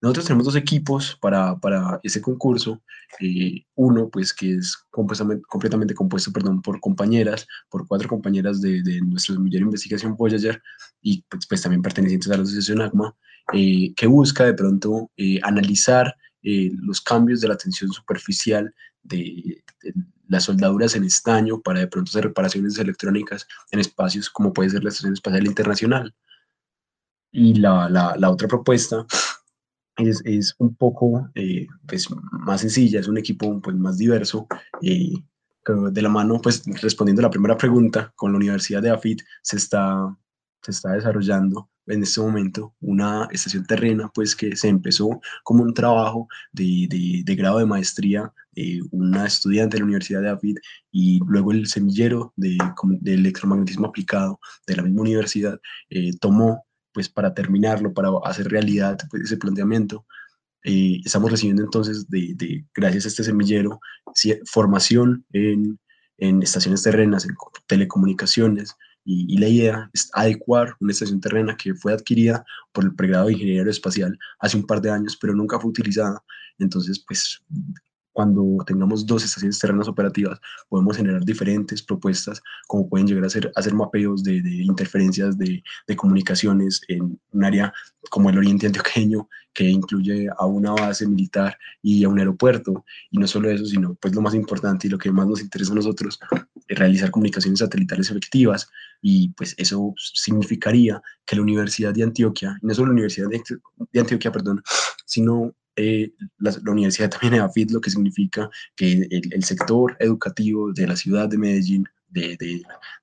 Nosotros tenemos dos equipos para, para ese concurso. Eh, uno, pues, que es completamente compuesto perdón, por compañeras, por cuatro compañeras de, de nuestro semillero de investigación Voyager y pues, pues, también pertenecientes a la asociación ACMA, eh, que busca de pronto analizar los cambios de la tensión superficial de, las soldaduras en estaño para de pronto hacer reparaciones electrónicas en espacios como puede ser la Estación Espacial Internacional. Y la, la, otra propuesta es, es un poco eh, pues, más sencilla, es un equipo pues, más diverso. Eh, de la mano, pues respondiendo a la primera pregunta, con la Universidad de AFIT se está, se está desarrollando en este momento una estación terrena, pues que se empezó como un trabajo de, de, grado de maestría de una estudiante de la Universidad de AFID y luego el semillero de, de electromagnetismo aplicado de la misma universidad eh, tomó pues para terminarlo, para hacer realidad pues, ese planteamiento. Eh, estamos recibiendo entonces, de, gracias a este semillero, formación en, en estaciones terrenas, en telecomunicaciones, y, la idea es adecuar una estación terrena que fue adquirida por el pregrado de Ingeniería Aeroespacial hace un par de años, pero nunca fue utilizada. Entonces, pues cuando tengamos dos estaciones terrenas operativas, podemos generar diferentes propuestas, como pueden llegar a hacer, hacer mapeos de, de interferencias de, de, comunicaciones en un área como el oriente antioqueño, que incluye a una base militar y a un aeropuerto. Y no solo eso, sino pues lo más importante y lo que más nos interesa a nosotros, es realizar comunicaciones satelitales efectivas. Y pues eso significaría que la Universidad de Antioquia, y no solo la Universidad de, de Antioquia, perdón, sino eh, la, universidad también AFIT, lo que significa que el, sector educativo de la ciudad de Medellín, de,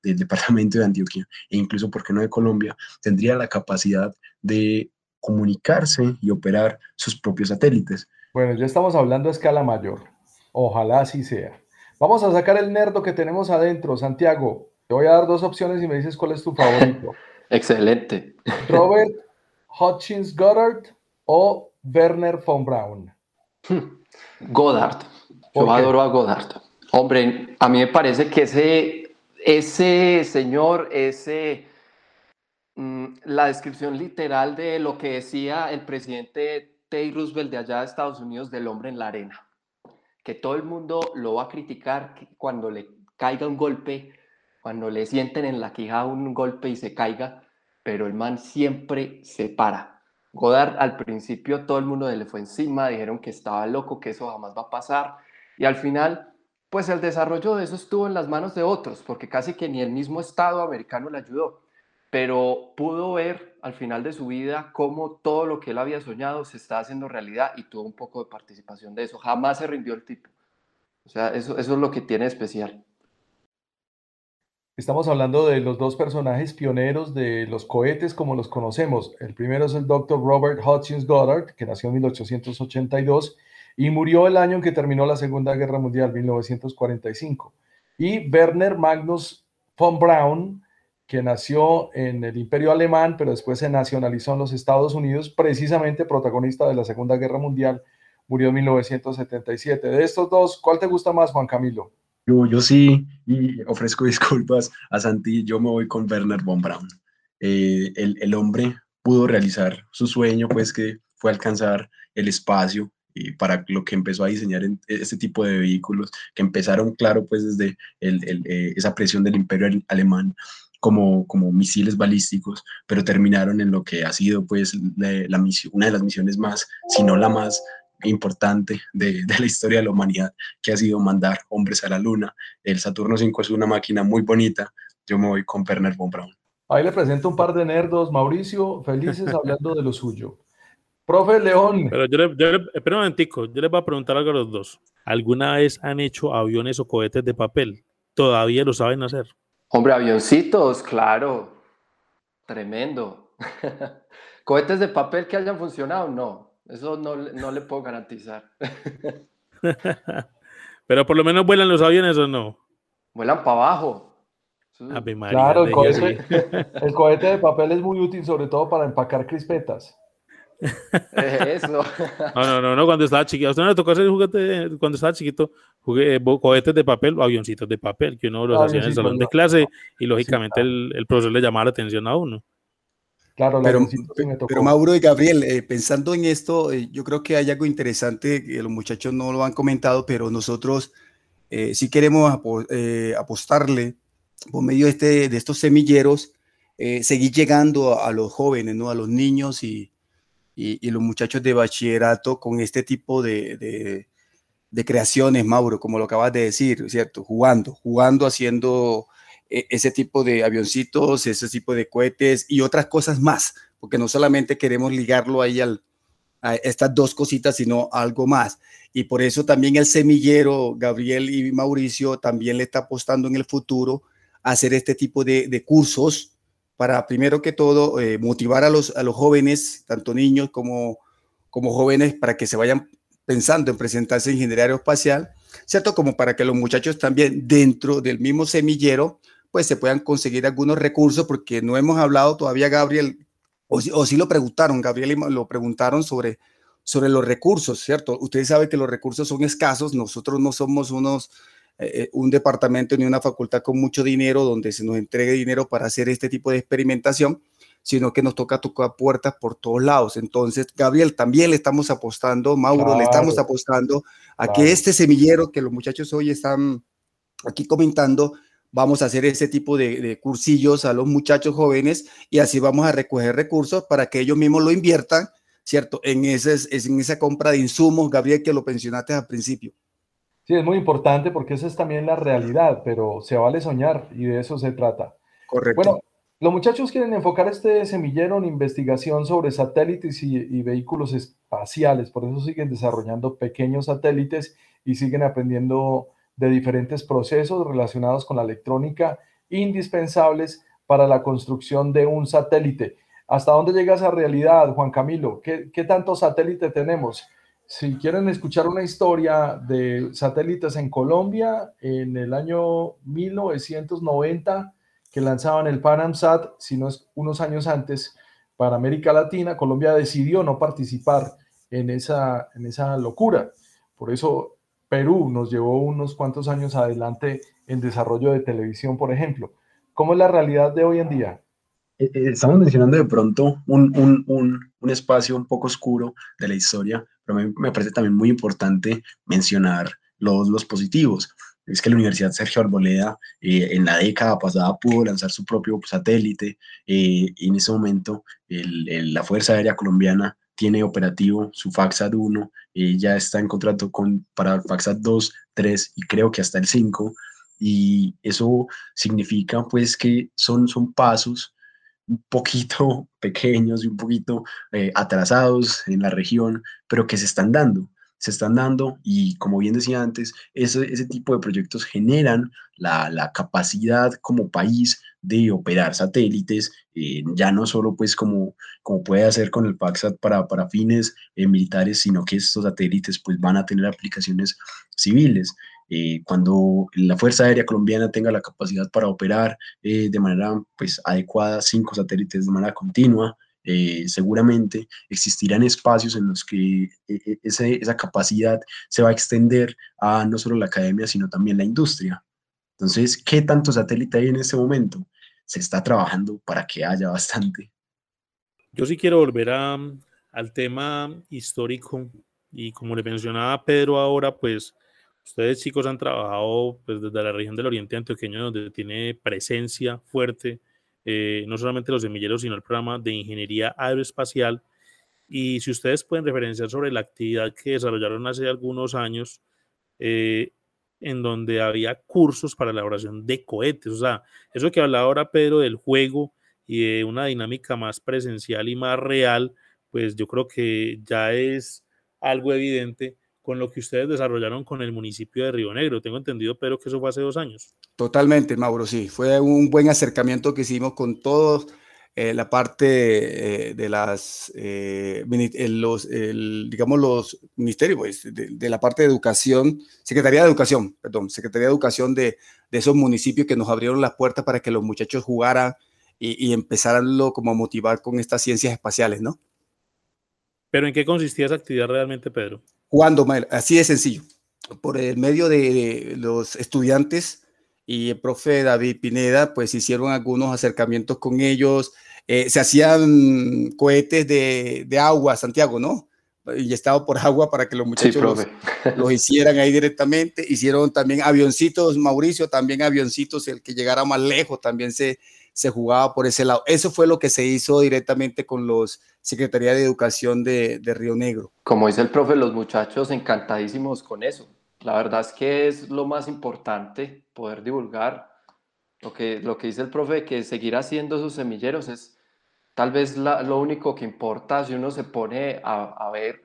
del departamento de Antioquia e incluso, ¿por qué no de Colombia?, tendría la capacidad de comunicarse y operar sus propios satélites. Bueno, ya estamos hablando a escala mayor. Ojalá así sea. Vamos a sacar el nerdo que tenemos adentro. Santiago, te voy a dar dos opciones y me dices cuál es tu favorito. Excelente. Robert Hutchins Goddard o Werner von Braun? Goddard. Yo adoro a Goddard. Hombre, a mí me parece que ese, ese señor, ese, mm, la descripción literal de lo que decía el presidente Teddy Roosevelt de allá de Estados Unidos del hombre en la arena. que todo el mundo lo va a criticar cuando le caiga un golpe, cuando le sienten en la quijada un golpe y se caiga, pero el man siempre se para. Godard al principio todo el mundo le fue encima, dijeron que estaba loco, que eso jamás va a pasar, y al final, pues el desarrollo de eso estuvo en las manos de otros, porque casi que ni el mismo Estado americano le ayudó, pero pudo ver al final de su vida cómo todo lo que él había soñado se está haciendo realidad y tuvo un poco de participación de eso. Jamás se rindió el tipo. O sea, eso, eso es lo que tiene especial. Estamos hablando de los dos personajes pioneros de los cohetes como los conocemos. El primero es el doctor Robert Hutchins Goddard, que nació en 1882 y murió el año en que terminó la Segunda Guerra Mundial, 1945. Y Werner Magnus von Braun, que nació en el Imperio Alemán, pero después se nacionalizó en los Estados Unidos, precisamente protagonista de la Segunda Guerra Mundial, murió en 1977. De estos dos, ¿cuál te gusta más, Juan Camilo? Yo, yo sí, y ofrezco disculpas a Santi, yo me voy con Werner von Braun. Eh, el, el, hombre pudo realizar su sueño, pues que fue alcanzar el espacio y para lo que empezó a diseñar este tipo de vehículos, que empezaron, claro, pues desde el, el, eh, esa presión del imperio alemán como, como misiles balísticos, pero terminaron en lo que ha sido pues la, misión, una de las misiones más, si no la más importante de, de, la historia de la humanidad, que ha sido mandar hombres a la luna. El Saturno 5 es una máquina muy bonita. Yo me voy con Werner von Braun. Ahí le presento un par de nerdos, Mauricio, felices hablando de lo suyo. Profe León. Pero yo le, yo espera un momentico, yo les voy a preguntar algo a los dos. ¿Alguna vez han hecho aviones o cohetes de papel? ¿Todavía lo saben hacer? Hombre, avioncitos, claro. Tremendo. ¿Cohetes de papel que hayan funcionado? No. Eso no, no le puedo garantizar. Pero por lo menos vuelan los aviones o no. Vuelan para abajo. claro, el cohete, el cohete de papel es muy útil, sobre todo para empacar crispetas. Eso. No, no, no, no, cuando estaba chiquito. ¿A usted no le tocó hacer juguete cuando estaba chiquito? Jugué, eh, cohetes de papel o avioncitos de papel, que uno los hacía en el salón de clase y lógicamente el, el, profesor le llamaba la atención a uno. Claro, pero, pero Mauro y Gabriel, eh, pensando en esto, eh, yo creo que hay algo interesante que los muchachos no lo han comentado, pero nosotros eh, sí queremos apostarle por medio de, este, de estos semilleros, seguir llegando a, a, los jóvenes, ¿no? a los niños y, y, los muchachos de bachillerato con este tipo de, de, creaciones, Mauro, como lo acabas de decir, ¿cierto? Jugando, jugando, haciendo ese tipo de avioncitos, ese tipo de cohetes y otras cosas más, porque no solamente queremos ligarlo ahí a estas dos cositas, sino algo más. Y por eso también el semillero, Gabriel y Mauricio, también le está apostando en el futuro a hacer este tipo de, de cursos para, primero que todo, eh, motivar a los, a los jóvenes, tanto niños como, como jóvenes, para que se vayan pensando en presentarse en ingeniería aeroespacial, ¿cierto? Como para que los muchachos también dentro del mismo semillero, pues se puedan conseguir algunos recursos, porque no hemos hablado todavía, Gabriel, o, o sí lo preguntaron, Gabriel lo preguntaron sobre, sobre los recursos, ¿cierto? Ustedes saben que los recursos son escasos, nosotros no somos unos eh, un departamento ni una facultad con mucho dinero donde se nos entregue dinero para hacer este tipo de experimentación, sino que nos toca tocar puertas por todos lados. Entonces, Gabriel, también le estamos apostando, Mauro, le estamos apostando a que este semillero que los muchachos hoy están aquí comentando, vamos a hacer ese tipo de, cursillos a los muchachos jóvenes y así vamos a recoger recursos para que ellos mismos lo inviertan, ¿cierto? En, ese, en esa compra de insumos, Gabriel, que lo pensionaste al principio. Sí, es muy importante porque esa es también la realidad, pero se vale soñar y de eso se trata. Correcto. Bueno, los muchachos quieren enfocar este semillero en investigación sobre satélites y, y, vehículos espaciales, por eso siguen desarrollando pequeños satélites y siguen aprendiendo de diferentes procesos relacionados con la electrónica indispensables para la construcción de un satélite. ¿Hasta dónde llega esa realidad, Juan Camilo? ¿Qué, qué tantos satélites tenemos? Si quieren escuchar una historia de satélites en Colombia, en el año 1990, que lanzaban el PanamSat, si no es unos años antes, para América Latina, Colombia decidió no participar en esa, en esa locura. Por eso Perú nos llevó unos cuantos años adelante en desarrollo de televisión, por ejemplo. ¿Cómo es la realidad de hoy en día? Eh, eh, estamos mencionando de pronto un, un, un, espacio un poco oscuro de la historia, pero me, me parece también muy importante mencionar los, los positivos. Es que la Universidad Sergio Arboleda eh, en la década pasada pudo lanzar su propio satélite. Eh, en ese momento, la Fuerza Aérea Colombiana tiene operativo su FAXAT 1, eh, ya está en contrato con, para FAXAT 2, 3 y creo que hasta el 5. Y eso significa pues que son, son pasos un poquito pequeños y un poquito atrasados en la región, pero que se están dando se están dando y como bien decía antes, ese, ese tipo de proyectos generan la, la, capacidad como país de operar satélites, eh, ya no solo pues como, como puede hacer con el PACSAT para, para fines eh, militares, sino que estos satélites pues van a tener aplicaciones civiles. Eh, cuando la Fuerza Aérea Colombiana tenga la capacidad para operar de manera pues adecuada cinco satélites de manera continua, eh, seguramente existirán espacios en los que eh, eh, esa capacidad se va a extender a no solo la academia, sino también la industria. Entonces, ¿qué tanto satélite hay en este momento? Se está trabajando para que haya bastante. Yo sí quiero volver a, al tema histórico y como le mencionaba Pedro ahora, pues ustedes chicos han trabajado pues, desde la región del Oriente Antioqueño, donde tiene presencia fuerte eh, no solamente los semilleros, sino el programa de ingeniería aeroespacial. Y si ustedes pueden referenciar sobre la actividad que desarrollaron hace algunos años, eh, en donde había cursos para la elaboración de cohetes. O sea, eso que hablaba ahora Pedro del juego y de una dinámica más presencial y más real, pues yo creo que ya es algo evidente con lo que ustedes desarrollaron con el municipio de Río Negro. Tengo entendido, pero que eso fue hace dos años. Totalmente, Mauro, sí. Fue un buen acercamiento que hicimos con todos eh, la parte eh, de las, eh, los, digamos, los ministerios, pues, de, la parte de educación, Secretaría de Educación, perdón, Secretaría de Educación de, de esos municipios que nos abrieron las puertas para que los muchachos jugaran y, y empezaran como a motivar con estas ciencias espaciales, ¿no? Pero ¿en qué consistía esa actividad realmente, Pedro? Cuando, así de sencillo, por el medio de los estudiantes y el profe David Pineda, pues hicieron algunos acercamientos con ellos, eh, se hacían cohetes de, de, agua, Santiago, ¿no? Y estaba por agua para que los muchachos los, los, hicieran ahí directamente. Hicieron también avioncitos, Mauricio, también avioncitos, el que llegara más lejos también se, se jugaba por ese lado. Eso fue lo que se hizo directamente con los Secretaría de Educación de, de Río Negro. Como dice el profe, los muchachos encantadísimos con eso. La verdad es que es lo más importante poder divulgar lo que, lo que dice el profe, que seguir haciendo esos semilleros es tal vez lo único que importa si uno se pone a, ver,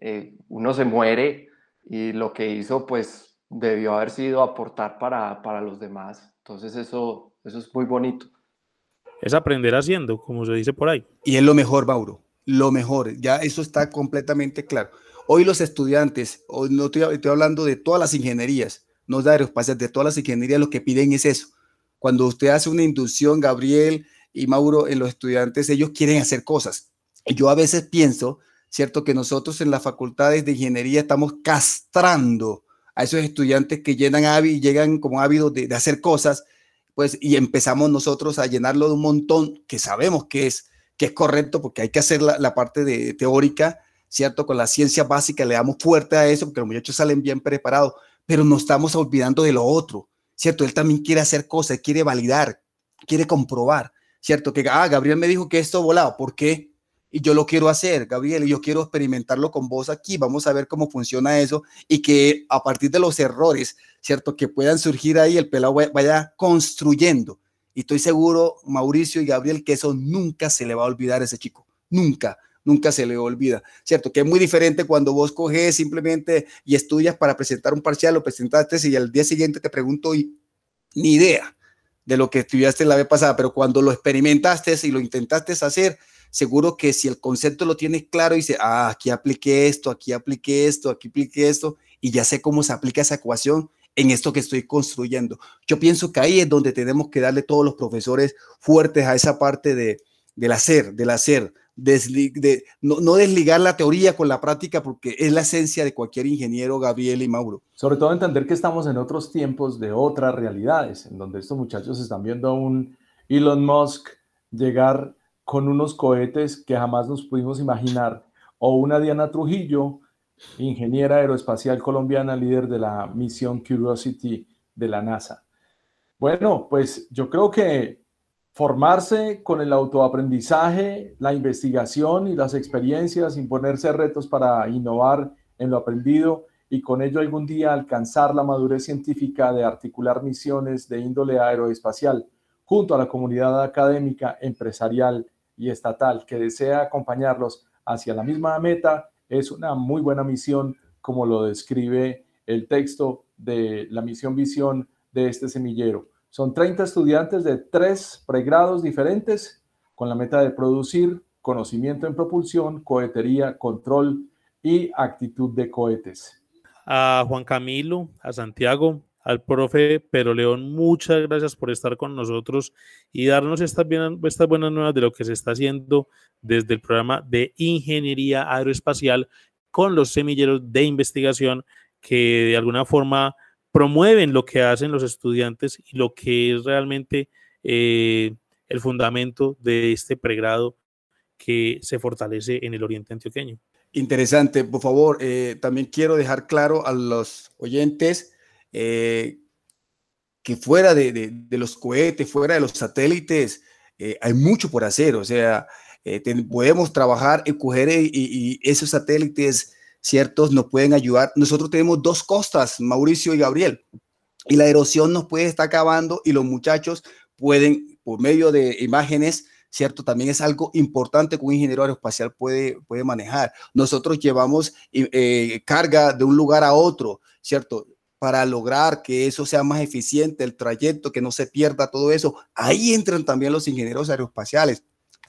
eh, uno se muere y lo que hizo pues debió haber sido aportar para, para los demás. Entonces eso, eso es muy bonito es aprender haciendo, como se dice por ahí. Y es lo mejor, Mauro, lo mejor, ya eso está completamente claro. Hoy los estudiantes, hoy no estoy, hablando de todas las ingenierías, no de aeroespacial, de todas las ingenierías, lo que piden es eso. Cuando usted hace una inducción, Gabriel y Mauro, en los estudiantes, ellos quieren hacer cosas. Y yo a veces pienso, ¿cierto? Que nosotros en las facultades de ingeniería estamos castrando a esos estudiantes que llenan y llegan como ávidos de hacer cosas pues, y empezamos nosotros a llenarlo de un montón que sabemos que es, que es correcto porque hay que hacer la, parte de teórica, ¿cierto? Con la ciencia básica le damos fuerte a eso porque los muchachos salen bien preparados, pero no estamos olvidando de lo otro, ¿cierto? Él también quiere hacer cosas, quiere validar, quiere comprobar, ¿cierto? Que, ah, Gabriel me dijo que esto volaba, ¿por qué? Y yo lo quiero hacer, Gabriel, y yo quiero experimentarlo con vos aquí, vamos a ver cómo funciona eso y que a partir de los errores, ¿cierto? Que puedan surgir ahí, el pelado vaya construyendo. Y estoy seguro, Mauricio y Gabriel, que eso nunca se le va a olvidar a ese chico, nunca, nunca se le olvida, ¿cierto? Que es muy diferente cuando vos coges simplemente y estudias para presentar un parcial, lo presentaste y al día siguiente te pregunto y ni idea de lo que estudiaste la vez pasada, pero cuando lo experimentaste y lo intentaste hacer, seguro que si el concepto lo tienes claro dice, ah, aquí apliqué esto, aquí apliqué esto, aquí apliqué esto, y ya sé cómo se aplica esa ecuación en esto que estoy construyendo. Yo pienso que ahí es donde tenemos que darle todos los profesores fuertes a esa parte de, del hacer, del hacer, de, no, no, desligar la teoría con la práctica porque es la esencia de cualquier ingeniero, Gabriel y Mauro. Sobre todo entender que estamos en otros tiempos de otras realidades, en donde estos muchachos están viendo a un Elon Musk llegar con unos cohetes que jamás nos pudimos imaginar, o una Diana Trujillo ingeniera aeroespacial colombiana, líder de la misión Curiosity de la NASA. Bueno, pues yo creo que formarse con el autoaprendizaje, la investigación y las experiencias, imponerse retos para innovar en lo aprendido y con ello algún día alcanzar la madurez científica de articular misiones de índole aeroespacial junto a la comunidad académica, empresarial y estatal que desea acompañarlos hacia la misma meta, es una muy buena misión como lo describe el texto de la misión visión de este semillero. Son 30 estudiantes de tres pregrados diferentes con la meta de producir conocimiento en propulsión, cohetería, control y actitud de cohetes. A Juan Camilo, a Santiago, al profe Pero León, muchas gracias por estar con nosotros y darnos estas, estas buenas nuevas de lo que se está haciendo desde el programa de ingeniería aeroespacial con los semilleros de investigación que de alguna forma promueven lo que hacen los estudiantes y lo que es realmente eh, el fundamento de este pregrado que se fortalece en el oriente antioqueño. Interesante, por favor, eh, también quiero dejar claro a los oyentes eh, que fuera de, los cohetes, fuera de los satélites, hay mucho por hacer, o sea, podemos trabajar en coger y esos satélites ¿ciertos? Nos pueden ayudar. Nosotros tenemos dos costas, Mauricio y Gabriel, y la erosión nos puede estar acabando y los muchachos pueden, por medio de imágenes, ¿cierto? También es algo importante que un ingeniero aeroespacial puede, manejar. Nosotros llevamos eh, carga de un lugar a otro, ¿cierto? Para lograr que eso sea más eficiente, el trayecto, que no se pierda todo eso. Ahí entran también los ingenieros aeroespaciales.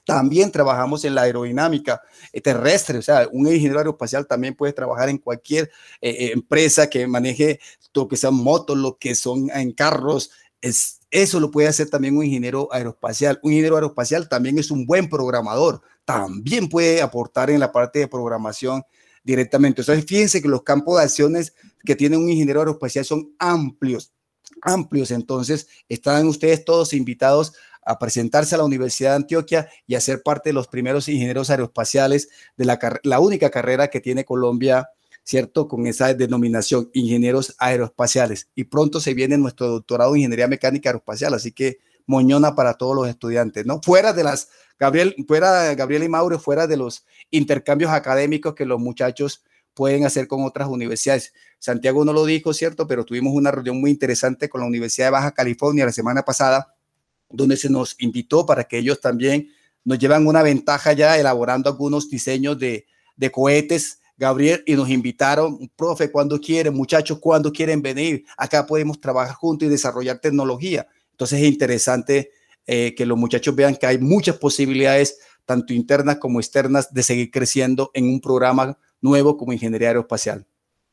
También trabajamos en la aerodinámica eh, terrestre, o sea, un ingeniero aeroespacial también puede trabajar en cualquier eh, eh, empresa que maneje lo que sean motos, lo que son en carros. Es, eso lo puede hacer también un ingeniero aeroespacial. Un ingeniero aeroespacial también es un buen programador, también puede aportar en la parte de programación directamente. Entonces, fíjense que los campos de acciones que tiene un ingeniero aeroespacial son amplios, amplios. Entonces, están ustedes todos invitados a presentarse a la Universidad de Antioquia y a ser parte de los primeros ingenieros aeroespaciales de la, la única carrera que tiene Colombia, ¿cierto? Con esa denominación, ingenieros aeroespaciales. Y pronto se viene nuestro doctorado en ingeniería mecánica aeroespacial, así que moñona para todos los estudiantes, ¿no? Fuera de las, Gabriel, fuera, Gabriel y Mauro, fuera de los intercambios académicos que los muchachos pueden hacer con otras universidades. Santiago no lo dijo, ¿cierto? Pero tuvimos una reunión muy interesante con la Universidad de Baja California la semana pasada donde se nos invitó para que ellos también nos llevan una ventaja ya elaborando algunos diseños de, de cohetes, Gabriel, y nos invitaron, profe, cuando quieren, muchachos, cuando quieren venir, acá podemos trabajar juntos y desarrollar tecnología. Entonces es interesante eh, que los muchachos vean que hay muchas posibilidades, tanto internas como externas, de seguir creciendo en un programa nuevo como Ingeniería Aeroespacial.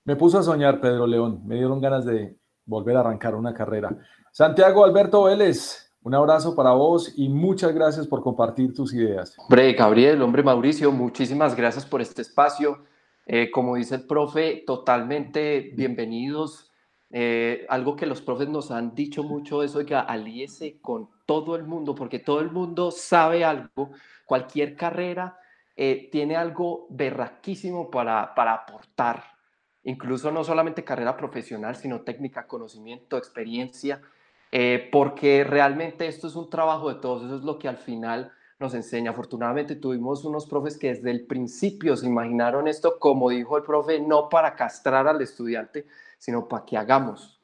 Me puso a soñar, Pedro León, me dieron ganas de volver a arrancar una carrera. Santiago Alberto Vélez, un abrazo para vos y muchas gracias por compartir tus ideas. Hombre, Gabriel, hombre Mauricio, muchísimas gracias por este espacio. Eh, como dice el profe, totalmente bienvenidos. Eh, algo que los profes nos han dicho mucho es, oiga, alíese con todo el mundo, porque todo el mundo sabe algo. Cualquier carrera eh, tiene algo berraquísimo para, para aportar. Incluso no solamente carrera profesional, sino técnica, conocimiento, experiencia. Eh, porque realmente esto es un trabajo de todos, eso es lo que al final nos enseña. Afortunadamente tuvimos unos profes que desde el principio se imaginaron esto, como dijo el profe, no para castrar al estudiante, sino para que hagamos.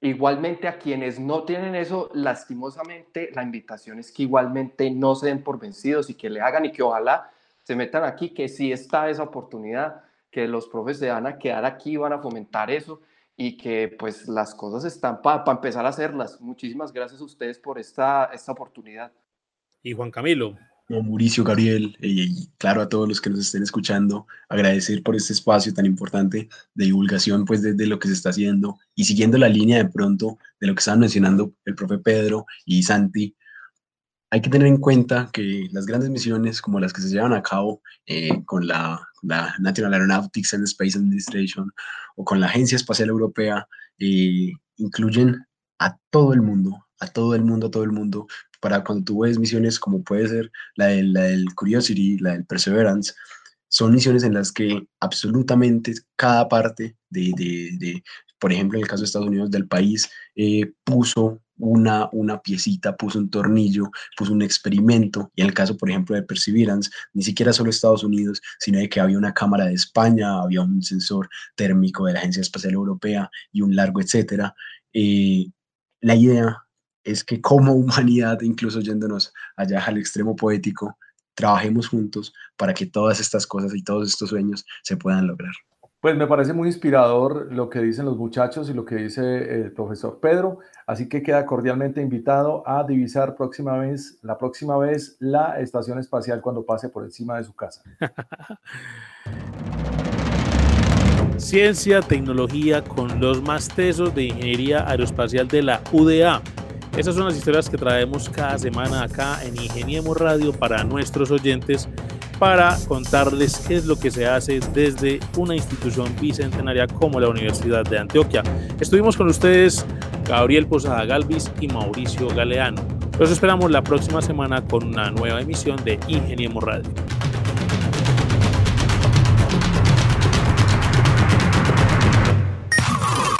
Igualmente a quienes no tienen eso, lastimosamente, la invitación es que igualmente no se den por vencidos y que le hagan y que ojalá se metan aquí, que sí está esa oportunidad, que los profes se van a quedar aquí, van a fomentar eso y que pues las cosas están para empezar a hacerlas. Muchísimas gracias a ustedes por esta, esta oportunidad. Y Juan Camilo. Mauricio, Gabriel, y claro a todos los que nos estén escuchando, agradecer por este espacio tan importante de divulgación pues desde lo que se está haciendo y siguiendo la línea de pronto de lo que estaban mencionando el profe Pedro y Santi, hay que tener en cuenta que las grandes misiones como las que se llevan a cabo eh, con la, la, National Aeronautics and Space Administration o con la Agencia Espacial Europea eh, incluyen a todo el mundo, a todo el mundo, a todo el mundo. Para cuando tú ves misiones como puede ser la, la del Curiosity, la del Perseverance, son misiones en las que absolutamente cada parte de, de, por ejemplo, en el caso de Estados Unidos, del país, eh, puso una, una piecita, puso un tornillo, puso un experimento, y en el caso, por ejemplo, de Perseverance, ni siquiera solo Estados Unidos, sino de que había una cámara de España, había un sensor térmico de la Agencia Espacial Europea y un largo etcétera. Eh, la idea es que como humanidad, incluso yéndonos allá al extremo poético, trabajemos juntos para que todas estas cosas y todos estos sueños se puedan lograr. Pues me parece muy inspirador lo que dicen los muchachos y lo que dice el profesor Pedro, así que queda cordialmente invitado a divisar próxima vez, la próxima vez la estación espacial cuando pase por encima de su casa. Ciencia, tecnología con los más tesos de ingeniería aeroespacial de la UDA. Esas son las historias que traemos cada semana acá en Ingeniemos Radio para nuestros oyentes para contarles qué es lo que se hace desde una institución bicentenaria como la Universidad de Antioquia. Estuvimos con ustedes Gabriel Posada Galvis y Mauricio Galeano. Los esperamos la próxima semana con una nueva emisión de Ingeniemos Radio.